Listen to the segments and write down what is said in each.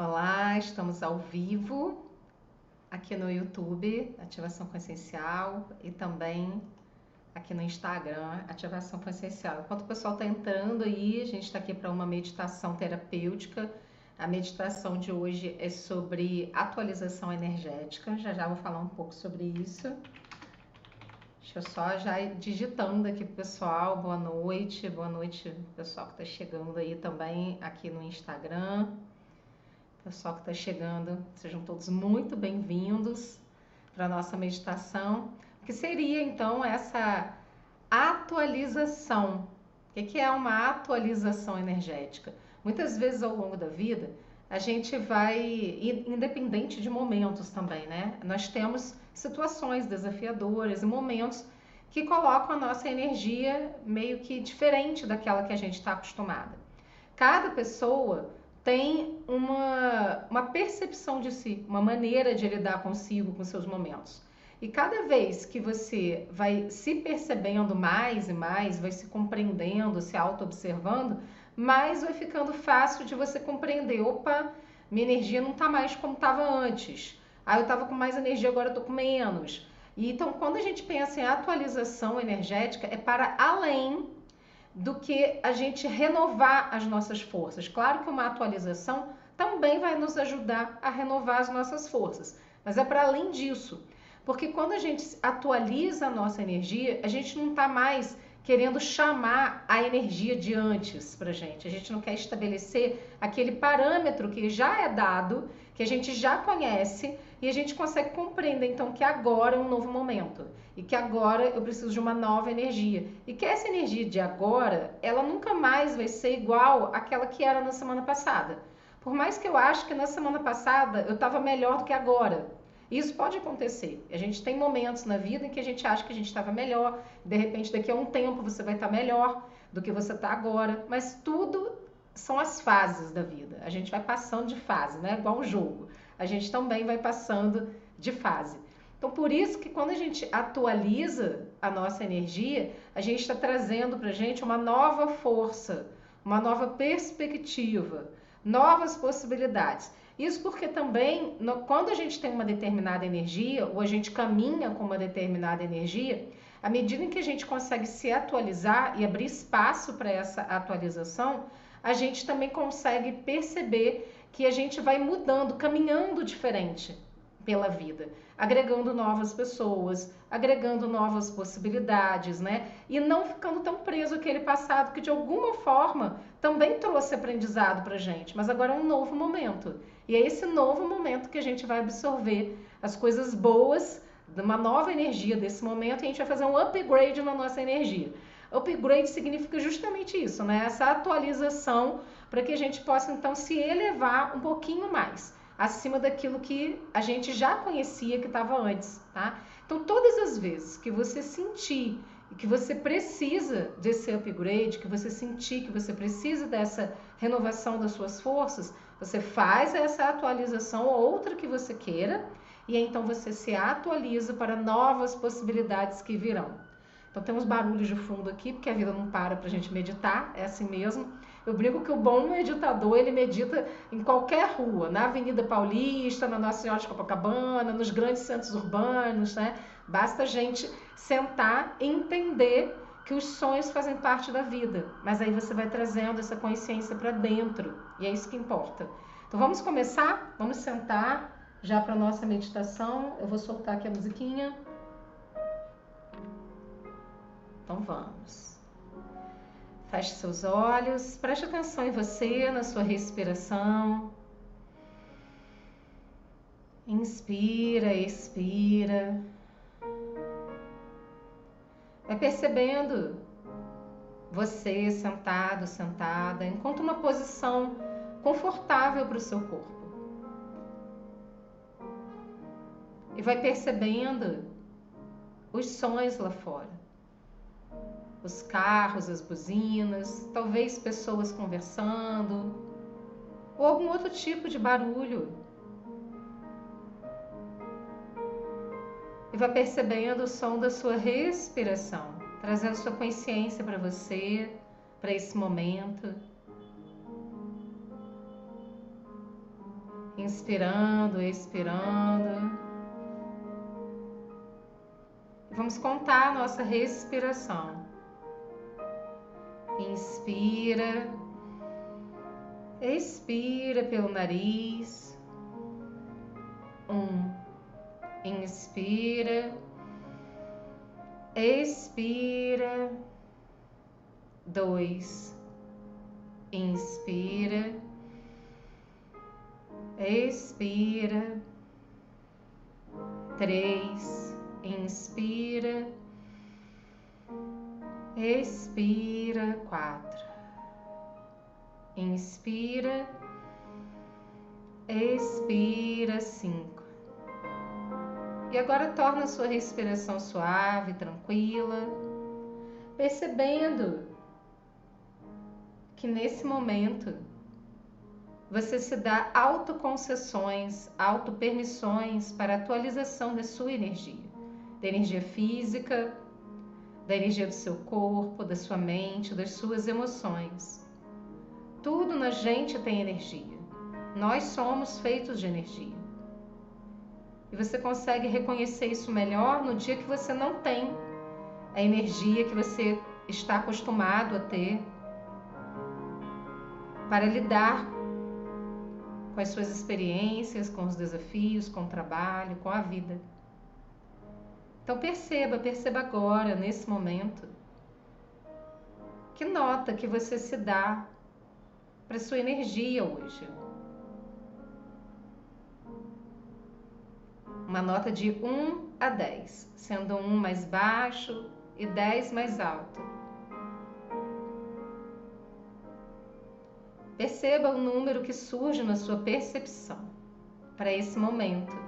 Olá, estamos ao vivo aqui no YouTube, Ativação Consciencial, e também aqui no Instagram, Ativação Consciencial. Enquanto o pessoal está entrando aí, a gente está aqui para uma meditação terapêutica. A meditação de hoje é sobre atualização energética. Já já vou falar um pouco sobre isso. Deixa eu só já ir digitando aqui pro pessoal. Boa noite, boa noite, pessoal que está chegando aí também aqui no Instagram pessoal que está chegando, sejam todos muito bem-vindos para a nossa meditação, que seria então essa atualização. O que é uma atualização energética? Muitas vezes ao longo da vida, a gente vai, independente de momentos também, né? Nós temos situações desafiadoras e momentos que colocam a nossa energia meio que diferente daquela que a gente está acostumada. Cada pessoa tem uma, uma percepção de si, uma maneira de lidar consigo, com seus momentos. E cada vez que você vai se percebendo mais e mais, vai se compreendendo, se auto-observando, mais vai ficando fácil de você compreender: opa, minha energia não está mais como estava antes. Ah, eu estava com mais energia, agora eu estou com menos. E, então, quando a gente pensa em atualização energética, é para além do que a gente renovar as nossas forças. Claro que uma atualização também vai nos ajudar a renovar as nossas forças, mas é para além disso. Porque quando a gente atualiza a nossa energia, a gente não está mais querendo chamar a energia de antes para gente. A gente não quer estabelecer aquele parâmetro que já é dado, que a gente já conhece e a gente consegue compreender então que agora é um novo momento e que agora eu preciso de uma nova energia e que essa energia de agora ela nunca mais vai ser igual àquela que era na semana passada. Por mais que eu ache que na semana passada eu estava melhor do que agora, isso pode acontecer. A gente tem momentos na vida em que a gente acha que a gente estava melhor, de repente daqui a um tempo você vai estar melhor do que você está agora, mas tudo são as fases da vida. A gente vai passando de fase, né? Igual um jogo a gente também vai passando de fase. Então, por isso que quando a gente atualiza a nossa energia, a gente está trazendo para a gente uma nova força, uma nova perspectiva, novas possibilidades. Isso porque também, no, quando a gente tem uma determinada energia, ou a gente caminha com uma determinada energia, à medida em que a gente consegue se atualizar e abrir espaço para essa atualização, a gente também consegue perceber que a gente vai mudando, caminhando diferente pela vida, agregando novas pessoas, agregando novas possibilidades, né? E não ficando tão preso àquele passado que de alguma forma também trouxe aprendizado pra gente, mas agora é um novo momento. E é esse novo momento que a gente vai absorver as coisas boas, uma nova energia desse momento, e a gente vai fazer um upgrade na nossa energia. Upgrade significa justamente isso, né? Essa atualização para que a gente possa então se elevar um pouquinho mais acima daquilo que a gente já conhecia que estava antes, tá? Então, todas as vezes que você sentir que você precisa desse upgrade, que você sentir que você precisa dessa renovação das suas forças, você faz essa atualização ou outra que você queira e então você se atualiza para novas possibilidades que virão. Então tem uns barulhos de fundo aqui, porque a vida não para para a gente meditar, é assim mesmo. Eu brinco que o bom meditador, ele medita em qualquer rua, na Avenida Paulista, na Nossa Senhora de Copacabana, nos grandes centros urbanos, né? Basta a gente sentar e entender que os sonhos fazem parte da vida, mas aí você vai trazendo essa consciência para dentro, e é isso que importa. Então vamos começar? Vamos sentar já para nossa meditação. Eu vou soltar aqui a musiquinha. Então vamos. Feche seus olhos, preste atenção em você, na sua respiração. Inspira, expira. Vai percebendo você sentado, sentada, encontra uma posição confortável para o seu corpo. E vai percebendo os sons lá fora os carros, as buzinas, talvez pessoas conversando ou algum outro tipo de barulho. E vai percebendo o som da sua respiração, trazendo sua consciência para você, para esse momento. Inspirando, expirando. Vamos contar a nossa respiração. Inspira, expira pelo nariz. Um, inspira, expira. Dois, inspira, expira. Três, inspira, expira. Quatro, inspira, expira. Cinco. E agora torna a sua respiração suave, tranquila, percebendo que nesse momento você se dá autoconcessões, autopermissões para a atualização da sua energia, da energia física, da energia do seu corpo, da sua mente, das suas emoções. Tudo na gente tem energia. Nós somos feitos de energia. E você consegue reconhecer isso melhor no dia que você não tem a energia que você está acostumado a ter para lidar com as suas experiências, com os desafios, com o trabalho, com a vida. Então perceba, perceba agora, nesse momento, que nota que você se dá para sua energia hoje. Uma nota de 1 a 10, sendo 1 mais baixo e 10 mais alto. Perceba o número que surge na sua percepção para esse momento.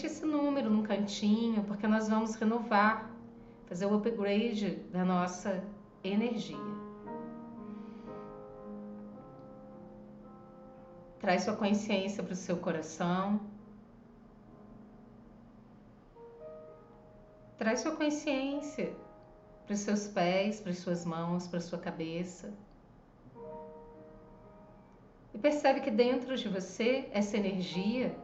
Deixe esse número num cantinho, porque nós vamos renovar, fazer o upgrade da nossa energia. Traz sua consciência para o seu coração. Traz sua consciência para os seus pés, para as suas mãos, para a sua cabeça. E percebe que dentro de você, essa energia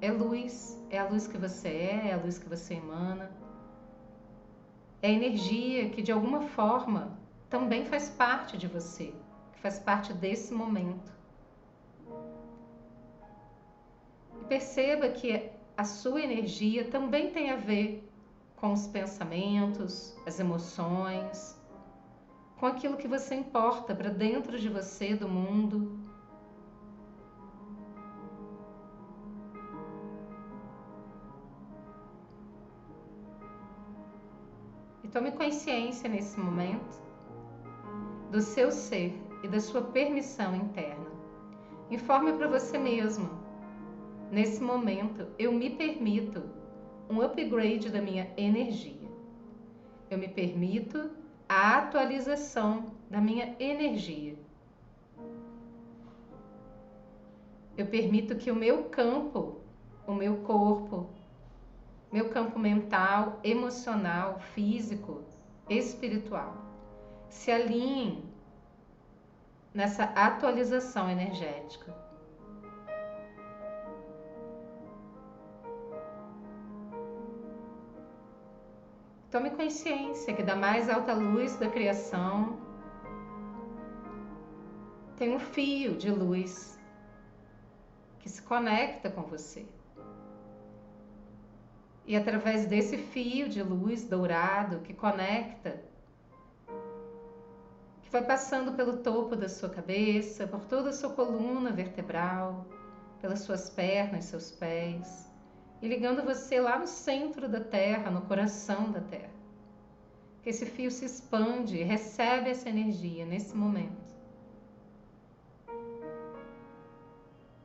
é luz, é a luz que você é, é a luz que você emana. É energia que de alguma forma também faz parte de você, que faz parte desse momento. E perceba que a sua energia também tem a ver com os pensamentos, as emoções, com aquilo que você importa para dentro de você, do mundo. Tome consciência nesse momento do seu ser e da sua permissão interna. Informe para você mesmo. Nesse momento, eu me permito um upgrade da minha energia. Eu me permito a atualização da minha energia. Eu permito que o meu campo, o meu corpo, meu campo mental, emocional, físico, espiritual, se alinhem nessa atualização energética. Tome consciência que da mais alta luz da criação tem um fio de luz que se conecta com você. E através desse fio de luz dourado que conecta, que vai passando pelo topo da sua cabeça, por toda a sua coluna vertebral, pelas suas pernas, seus pés, e ligando você lá no centro da Terra, no coração da Terra. Que esse fio se expande e recebe essa energia nesse momento.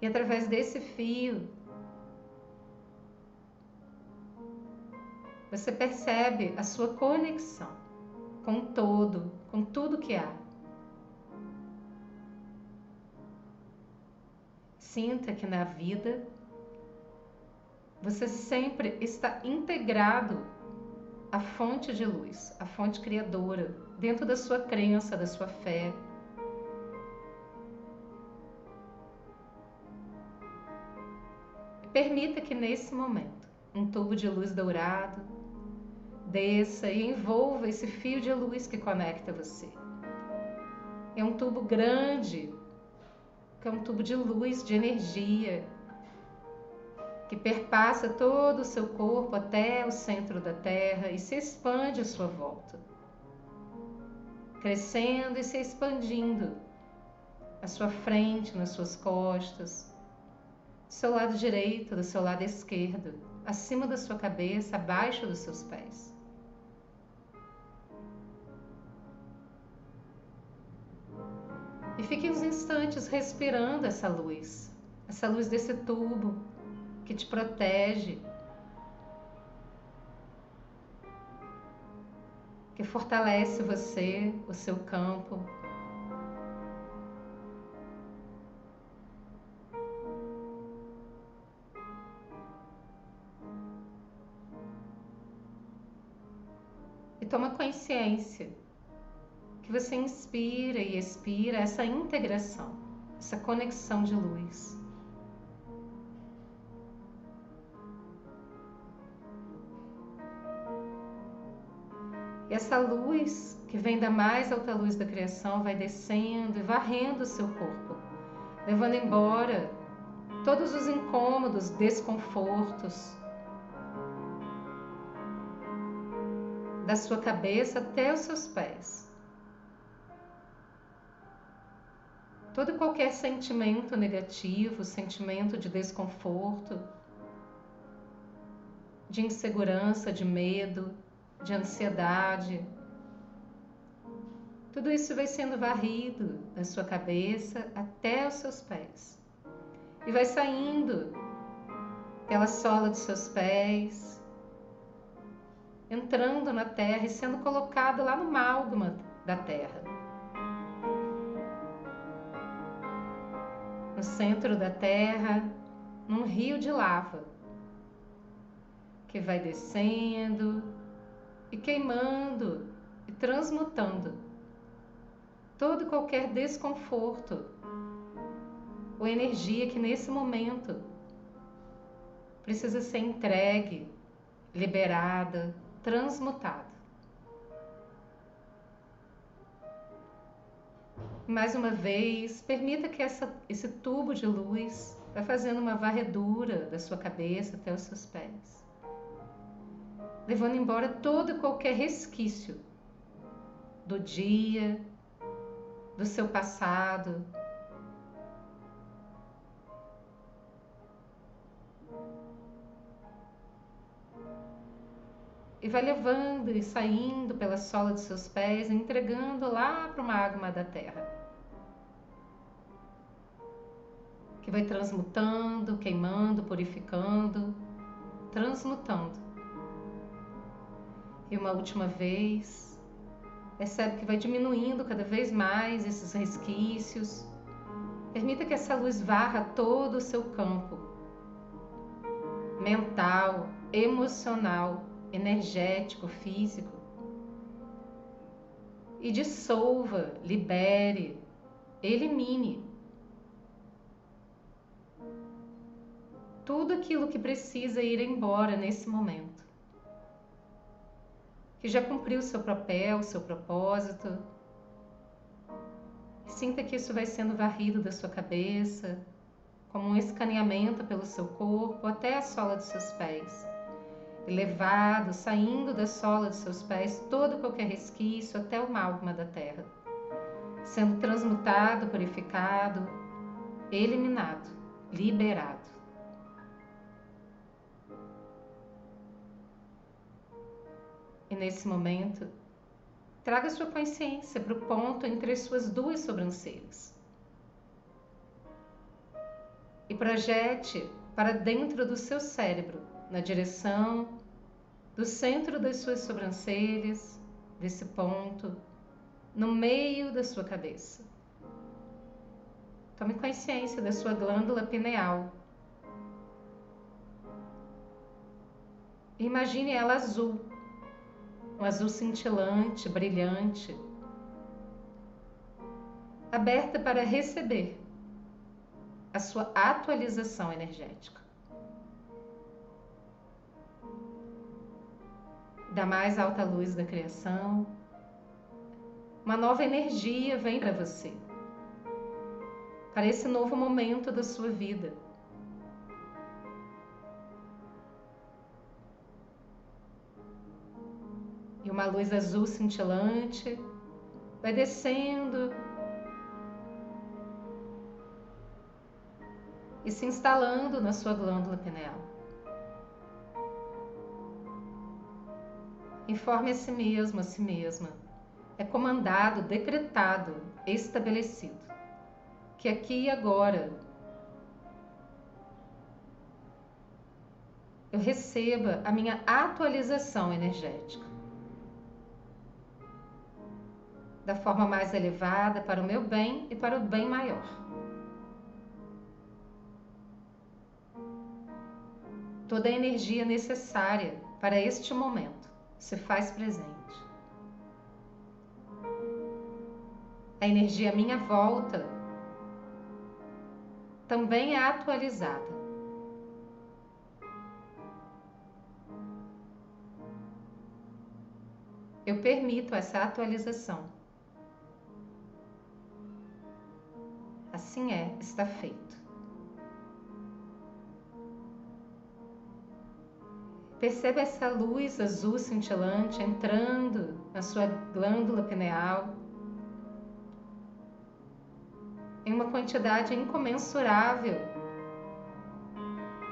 E através desse fio, você percebe a sua conexão com o todo, com tudo que há. Sinta que na vida você sempre está integrado a fonte de luz, a fonte criadora, dentro da sua crença, da sua fé. Permita que nesse momento um tubo de luz dourado desça e envolva esse fio de luz que conecta você. É um tubo grande, que é um tubo de luz, de energia, que perpassa todo o seu corpo até o centro da Terra e se expande à sua volta, crescendo e se expandindo à sua frente, nas suas costas, do seu lado direito, do seu lado esquerdo, acima da sua cabeça, abaixo dos seus pés. E fique uns instantes respirando essa luz, essa luz desse tubo que te protege, que fortalece você, o seu campo. Toma consciência você inspira e expira essa integração, essa conexão de luz. E essa luz que vem da mais alta luz da criação vai descendo e varrendo o seu corpo, levando embora todos os incômodos, desconfortos da sua cabeça até os seus pés. Todo e qualquer sentimento negativo, sentimento de desconforto, de insegurança, de medo, de ansiedade. Tudo isso vai sendo varrido da sua cabeça até os seus pés. E vai saindo pela sola dos seus pés, entrando na terra e sendo colocado lá no málgama da terra. No centro da terra, num rio de lava que vai descendo, e queimando e transmutando todo qualquer desconforto ou energia que nesse momento precisa ser entregue, liberada, transmutada. Mais uma vez, permita que essa, esse tubo de luz vá fazendo uma varredura da sua cabeça até os seus pés levando embora todo e qualquer resquício do dia, do seu passado. E vai levando e saindo pela sola dos seus pés, entregando lá para uma água da terra. Que vai transmutando, queimando, purificando, transmutando e uma última vez. Percebe que vai diminuindo cada vez mais esses resquícios. Permita que essa luz varra todo o seu campo mental, emocional, energético, físico. E dissolva, libere, elimine tudo aquilo que precisa ir embora nesse momento que já cumpriu seu papel, seu propósito. Sinta que isso vai sendo varrido da sua cabeça, como um escaneamento pelo seu corpo até a sola dos seus pés. E levado, saindo da sola dos seus pés, todo qualquer resquício até o magma da terra, sendo transmutado, purificado, eliminado, liberado. E nesse momento, traga sua consciência para o ponto entre as suas duas sobrancelhas. E projete para dentro do seu cérebro, na direção do centro das suas sobrancelhas, desse ponto, no meio da sua cabeça. Tome consciência da sua glândula pineal. Imagine ela azul, um azul cintilante, brilhante, aberta para receber a sua atualização energética. Da mais alta luz da criação, uma nova energia vem para você, para esse novo momento da sua vida. Uma luz azul cintilante vai descendo e se instalando na sua glândula pineal. Informe a si mesmo, a si mesma. É comandado, decretado, estabelecido. Que aqui e agora eu receba a minha atualização energética. Da forma mais elevada para o meu bem e para o bem maior. toda a energia necessária para este momento se faz presente. A energia à minha volta também é atualizada. Eu permito essa atualização. Assim é, está feito. Perceba essa luz azul cintilante entrando na sua glândula pineal em uma quantidade incomensurável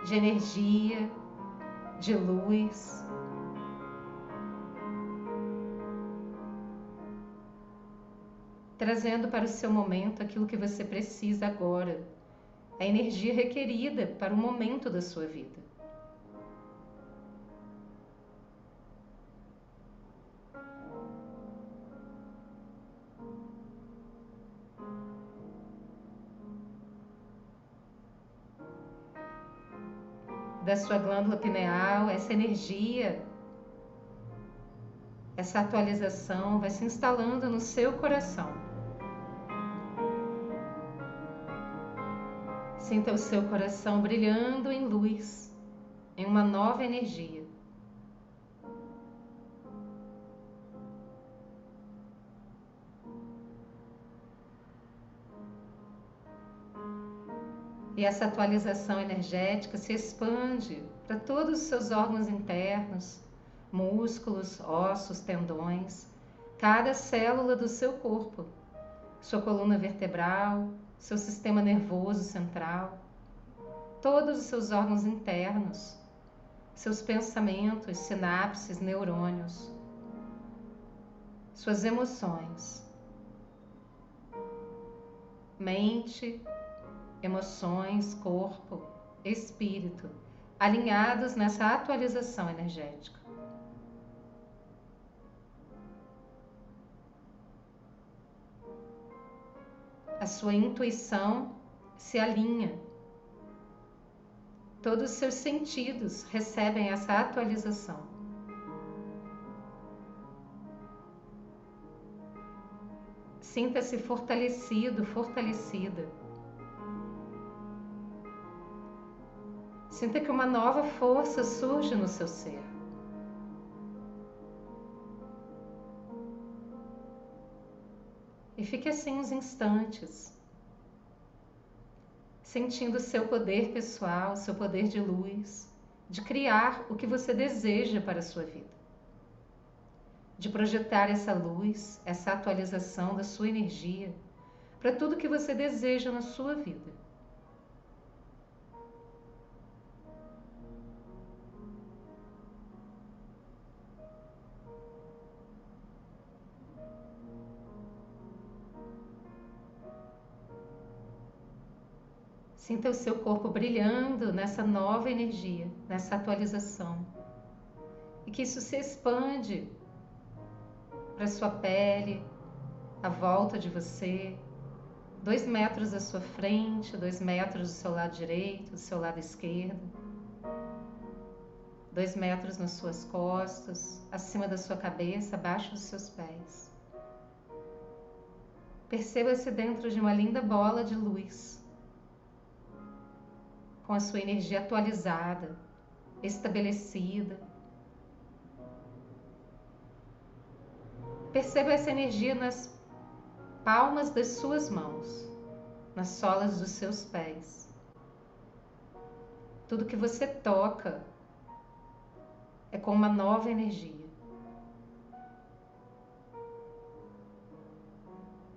de energia, de luz. Trazendo para o seu momento aquilo que você precisa agora, a energia requerida para o momento da sua vida. da sua glândula pineal, essa energia, essa atualização vai se instalando no seu coração. Sinta o seu coração brilhando em luz, em uma nova energia. E essa atualização energética se expande para todos os seus órgãos internos, músculos, ossos, tendões, cada célula do seu corpo, sua coluna vertebral, seu sistema nervoso central, todos os seus órgãos internos, seus pensamentos, sinapses, neurônios, suas emoções, mente, emoções, corpo, espírito, alinhados nessa atualização energética. A sua intuição se alinha. Todos os seus sentidos recebem essa atualização. Sinta-se fortalecido, fortalecida Sinta que uma nova força surge no seu ser. E fique assim uns instantes, sentindo seu poder pessoal, seu poder de luz, de criar o que você deseja para a sua vida, de projetar essa luz, essa atualização da sua energia para tudo que você deseja na sua vida. Sinta o seu corpo brilhando nessa nova energia, nessa atualização. E que isso se expande para sua pele, à volta de você, dois metros à sua frente, dois metros do seu lado direito, do seu lado esquerdo. dois metros nas suas costas, acima da sua cabeça, abaixo dos seus pés. Perceba-se dentro de uma linda bola de luz, com a sua energia atualizada, estabelecida. Perceba essa energia nas palmas das suas mãos, nas solas dos seus pés. Tudo que você toca é com uma nova energia.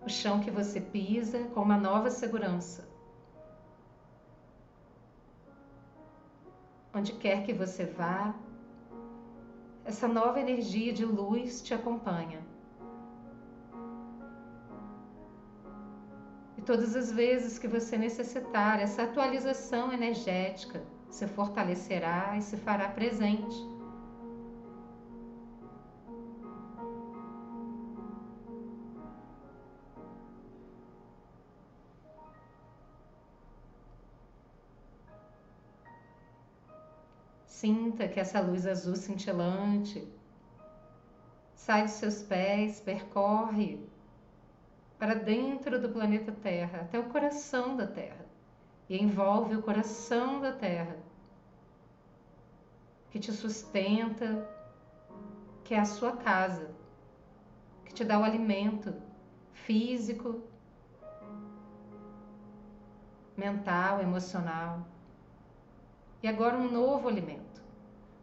O chão que você pisa é com uma nova segurança. Onde quer que você vá, essa nova energia de luz te acompanha. E todas as vezes que você necessitar essa atualização energética, se fortalecerá e se fará presente. Sinta que essa luz azul cintilante sai dos seus pés, percorre para dentro do planeta Terra, até o coração da Terra e envolve o coração da terra, que te sustenta, que é a sua casa, que te dá o alimento físico, mental, emocional. E agora um novo alimento,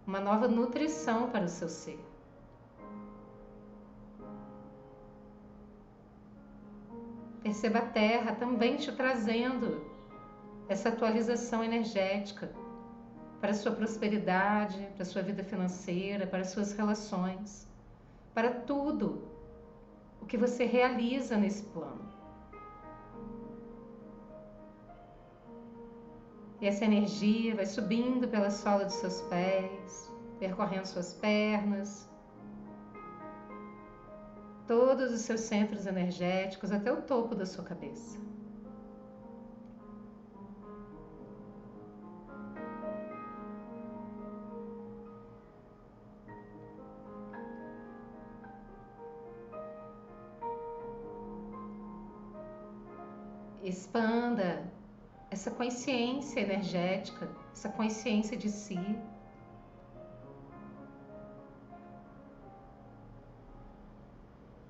uma nova nutrição para o seu ser. Perceba a terra também te trazendo essa atualização energética para a sua prosperidade, para a sua vida financeira, para as suas relações, para tudo o que você realiza nesse plano. E essa energia vai subindo pela sola dos seus pés, percorrendo suas pernas, todos os seus centros energéticos até o topo da sua cabeça. expanda essa consciência energética, essa consciência de si.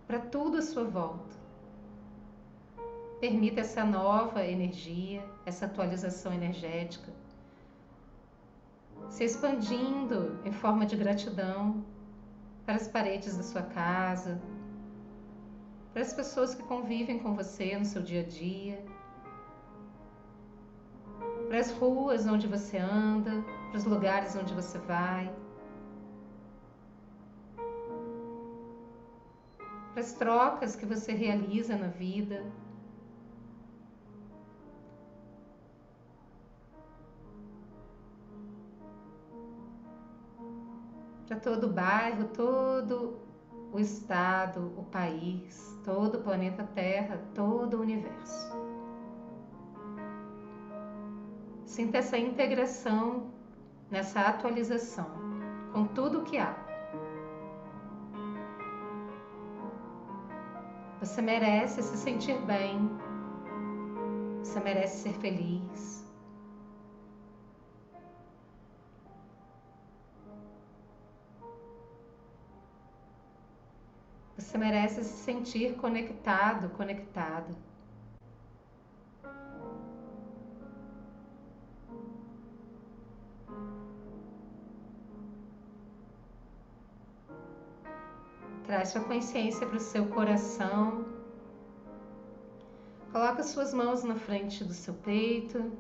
Para tudo à sua volta. Permita essa nova energia, essa atualização energética se expandindo em forma de gratidão para as paredes da sua casa, para as pessoas que convivem com você no seu dia a dia, para as ruas onde você anda, para os lugares onde você vai, para as trocas que você realiza na vida. Para todo o bairro, todo o estado, o país, todo o planeta Terra, todo o universo. Sinta essa integração, nessa atualização com tudo o que há. Você merece se sentir bem, você merece ser feliz. Você merece se sentir conectado, conectada. Traz sua consciência para o seu coração. Coloca suas mãos na frente do seu peito.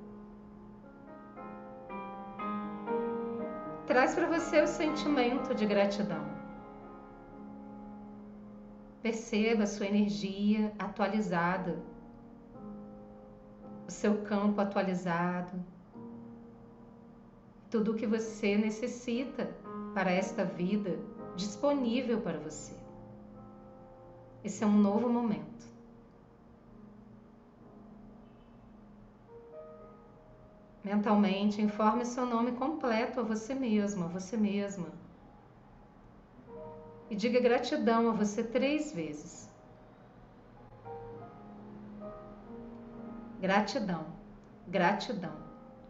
Traz para você o sentimento de gratidão. Perceba a sua energia atualizada, o seu campo atualizado, tudo o que você necessita para esta vida disponível para você. Esse é um novo momento. mentalmente, informe seu nome completo a você mesmo, a você mesma. E diga gratidão a você três vezes. Gratidão, gratidão,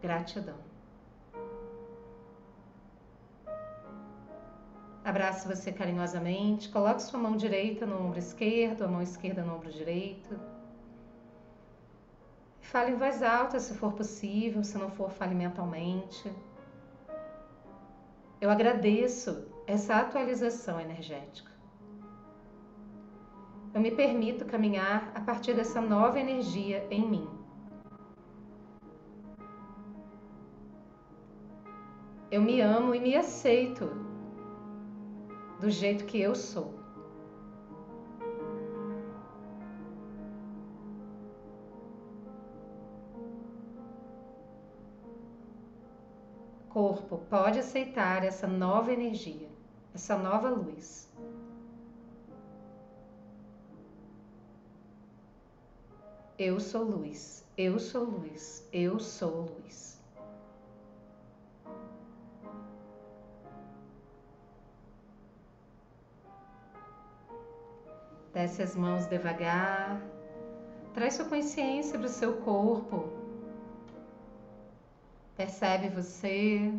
gratidão. Abrace você carinhosamente, coloque sua mão direita no ombro esquerdo, a mão esquerda no ombro direito. Fale em voz alta se for possível, se não for, fale mentalmente. Eu agradeço essa atualização energética. Eu me permito caminhar a partir dessa nova energia em mim. Eu me amo e me aceito do jeito que eu sou. corpo pode aceitar essa nova energia, essa nova luz. Eu sou luz, eu sou luz, eu sou luz. Desce as mãos devagar, traz sua consciência para o seu corpo, Percebe você.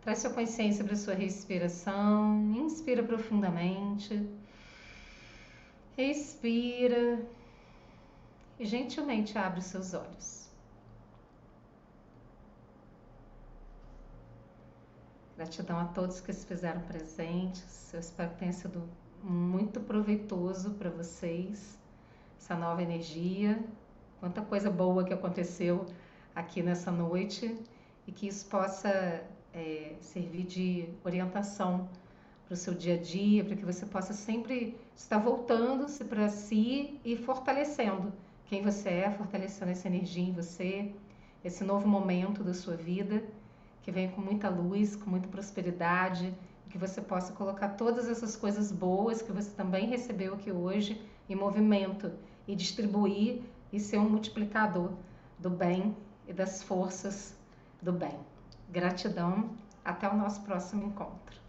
Traz sua consciência para sua respiração. Inspira profundamente. Respira. E gentilmente abre os seus olhos. Gratidão a todos que se fizeram presentes. Eu espero que tenha sido muito proveitoso para vocês essa nova energia. Quanta coisa boa que aconteceu aqui nessa noite e que isso possa é, servir de orientação para o seu dia a dia, para que você possa sempre estar voltando-se para si e fortalecendo quem você é, fortalecendo essa energia em você, esse novo momento da sua vida que vem com muita luz, com muita prosperidade, que você possa colocar todas essas coisas boas que você também recebeu aqui hoje em movimento e distribuir e ser um multiplicador do bem e das forças do bem. Gratidão, até o nosso próximo encontro.